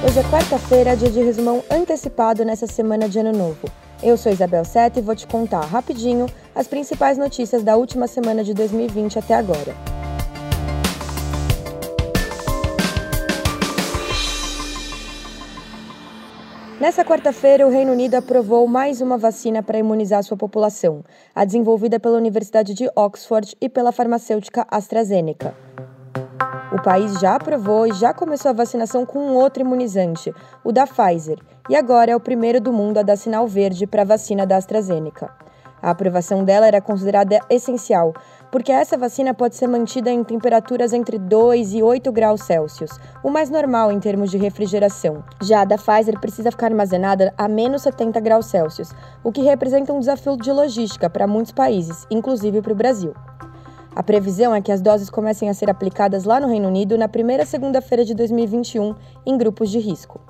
Hoje é quarta-feira, dia de resumão antecipado nessa semana de Ano Novo. Eu sou Isabel Seta e vou te contar rapidinho as principais notícias da última semana de 2020 até agora. Nessa quarta-feira, o Reino Unido aprovou mais uma vacina para imunizar sua população, a desenvolvida pela Universidade de Oxford e pela farmacêutica AstraZeneca. O país já aprovou e já começou a vacinação com um outro imunizante, o da Pfizer, e agora é o primeiro do mundo a dar sinal verde para a vacina da AstraZeneca. A aprovação dela era considerada essencial, porque essa vacina pode ser mantida em temperaturas entre 2 e 8 graus Celsius, o mais normal em termos de refrigeração. Já a da Pfizer precisa ficar armazenada a menos 70 graus Celsius, o que representa um desafio de logística para muitos países, inclusive para o Brasil. A previsão é que as doses comecem a ser aplicadas lá no Reino Unido na primeira segunda-feira de 2021, em grupos de risco.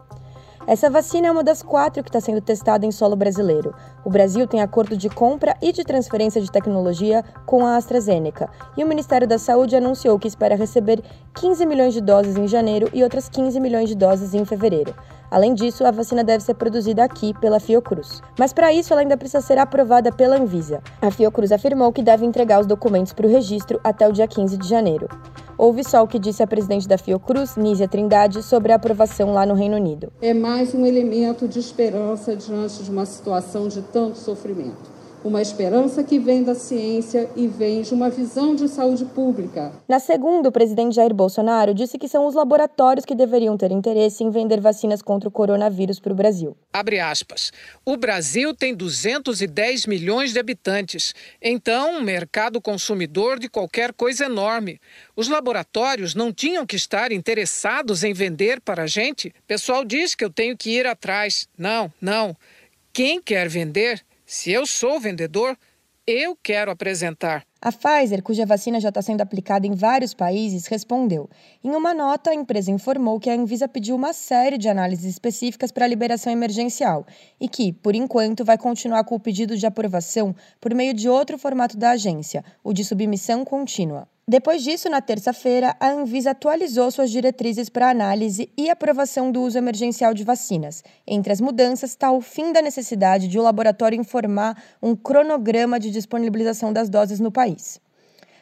Essa vacina é uma das quatro que está sendo testada em solo brasileiro. O Brasil tem acordo de compra e de transferência de tecnologia com a AstraZeneca, e o Ministério da Saúde anunciou que espera receber 15 milhões de doses em janeiro e outras 15 milhões de doses em fevereiro. Além disso, a vacina deve ser produzida aqui pela Fiocruz. Mas para isso, ela ainda precisa ser aprovada pela Anvisa. A Fiocruz afirmou que deve entregar os documentos para o registro até o dia 15 de janeiro. Ouve só o que disse a presidente da Fiocruz, Nízia Trindade, sobre a aprovação lá no Reino Unido. É mais um elemento de esperança diante de uma situação de tanto sofrimento uma esperança que vem da ciência e vem de uma visão de saúde pública. Na segunda, o presidente Jair Bolsonaro disse que são os laboratórios que deveriam ter interesse em vender vacinas contra o coronavírus para o Brasil. Abre aspas. O Brasil tem 210 milhões de habitantes, então um mercado consumidor de qualquer coisa enorme. Os laboratórios não tinham que estar interessados em vender para a gente? O pessoal diz que eu tenho que ir atrás. Não, não. Quem quer vender se eu sou vendedor, eu quero apresentar. A Pfizer, cuja vacina já está sendo aplicada em vários países, respondeu. Em uma nota, a empresa informou que a Anvisa pediu uma série de análises específicas para a liberação emergencial e que, por enquanto, vai continuar com o pedido de aprovação por meio de outro formato da agência, o de submissão contínua. Depois disso, na terça-feira, a Anvisa atualizou suas diretrizes para análise e aprovação do uso emergencial de vacinas. Entre as mudanças está o fim da necessidade de o laboratório informar um cronograma de disponibilização das doses no país.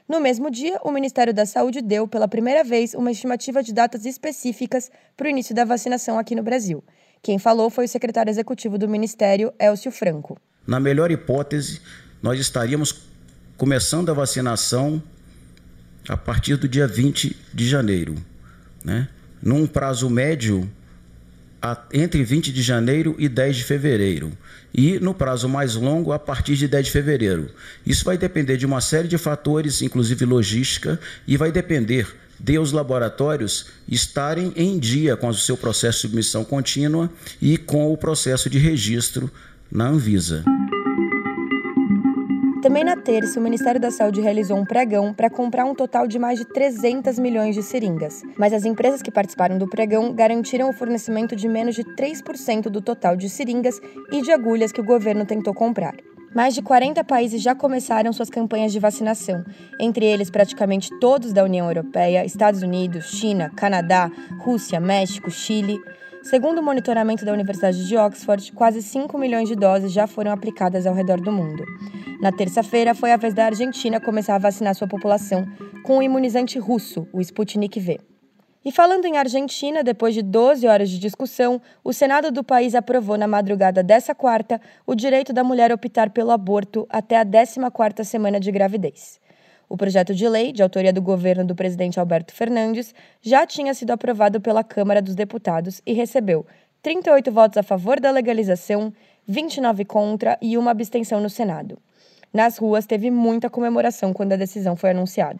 No mesmo dia, o Ministério da Saúde deu, pela primeira vez, uma estimativa de datas específicas para o início da vacinação aqui no Brasil. Quem falou foi o secretário executivo do Ministério, Elcio Franco. Na melhor hipótese, nós estaríamos começando a vacinação a partir do dia 20 de janeiro, né? num prazo médio entre 20 de janeiro e 10 de fevereiro. E no prazo mais longo, a partir de 10 de fevereiro. Isso vai depender de uma série de fatores, inclusive logística, e vai depender de os laboratórios estarem em dia com o seu processo de submissão contínua e com o processo de registro na Anvisa. Também na terça, o Ministério da Saúde realizou um pregão para comprar um total de mais de 300 milhões de seringas. Mas as empresas que participaram do pregão garantiram o fornecimento de menos de 3% do total de seringas e de agulhas que o governo tentou comprar. Mais de 40 países já começaram suas campanhas de vacinação, entre eles praticamente todos da União Europeia, Estados Unidos, China, Canadá, Rússia, México, Chile. Segundo o monitoramento da Universidade de Oxford, quase 5 milhões de doses já foram aplicadas ao redor do mundo. Na terça-feira, foi a vez da Argentina começar a vacinar sua população com o imunizante russo, o Sputnik V. E falando em Argentina, depois de 12 horas de discussão, o Senado do país aprovou na madrugada dessa quarta o direito da mulher optar pelo aborto até a 14ª semana de gravidez. O projeto de lei, de autoria do governo do presidente Alberto Fernandes, já tinha sido aprovado pela Câmara dos Deputados e recebeu 38 votos a favor da legalização, 29 contra e uma abstenção no Senado. Nas ruas, teve muita comemoração quando a decisão foi anunciada.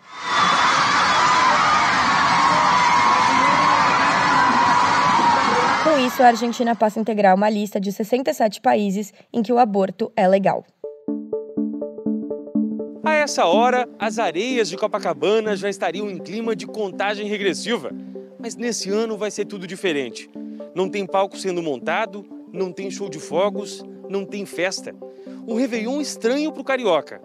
Com isso, a Argentina passa a integrar uma lista de 67 países em que o aborto é legal. A essa hora, as areias de Copacabana já estariam em clima de contagem regressiva. Mas nesse ano vai ser tudo diferente. Não tem palco sendo montado, não tem show de fogos, não tem festa. Um Réveillon estranho para o carioca,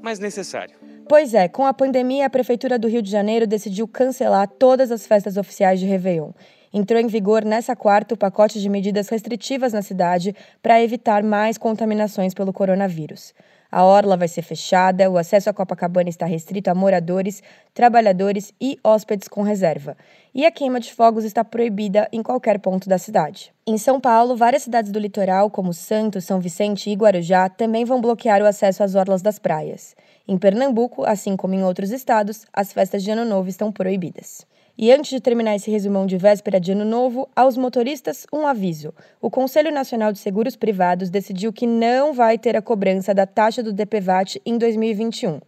mas necessário. Pois é, com a pandemia, a Prefeitura do Rio de Janeiro decidiu cancelar todas as festas oficiais de Réveillon. Entrou em vigor nessa quarta o pacote de medidas restritivas na cidade para evitar mais contaminações pelo coronavírus. A orla vai ser fechada, o acesso à Copacabana está restrito a moradores, trabalhadores e hóspedes com reserva. E a queima de fogos está proibida em qualquer ponto da cidade. Em São Paulo, várias cidades do litoral, como Santos, São Vicente e Guarujá, também vão bloquear o acesso às orlas das praias. Em Pernambuco, assim como em outros estados, as festas de Ano Novo estão proibidas. E antes de terminar esse resumão de véspera de Ano Novo, aos motoristas, um aviso. O Conselho Nacional de Seguros Privados decidiu que não vai ter a cobrança da taxa do DPVAT em 2021.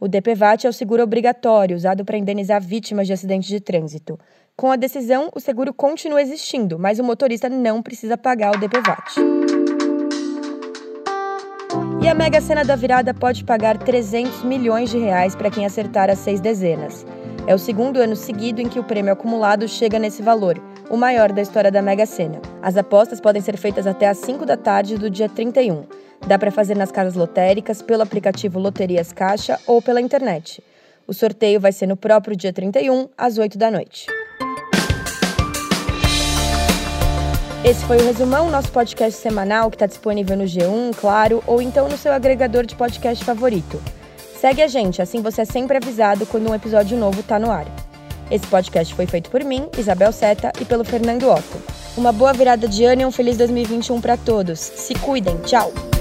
O DPVAT é o seguro obrigatório usado para indenizar vítimas de acidentes de trânsito. Com a decisão, o seguro continua existindo, mas o motorista não precisa pagar o DPVAT. E a Mega Sena da Virada pode pagar 300 milhões de reais para quem acertar as seis dezenas. É o segundo ano seguido em que o prêmio acumulado chega nesse valor, o maior da história da Mega Sena. As apostas podem ser feitas até às 5 da tarde do dia 31. Dá para fazer nas casas lotéricas, pelo aplicativo Loterias Caixa ou pela internet. O sorteio vai ser no próprio dia 31, às 8 da noite. Esse foi o Resumão, nosso podcast semanal que está disponível no G1, claro, ou então no seu agregador de podcast favorito. Segue a gente, assim você é sempre avisado quando um episódio novo está no ar. Esse podcast foi feito por mim, Isabel Seta, e pelo Fernando Otto. Uma boa virada de ano e um feliz 2021 para todos. Se cuidem, tchau!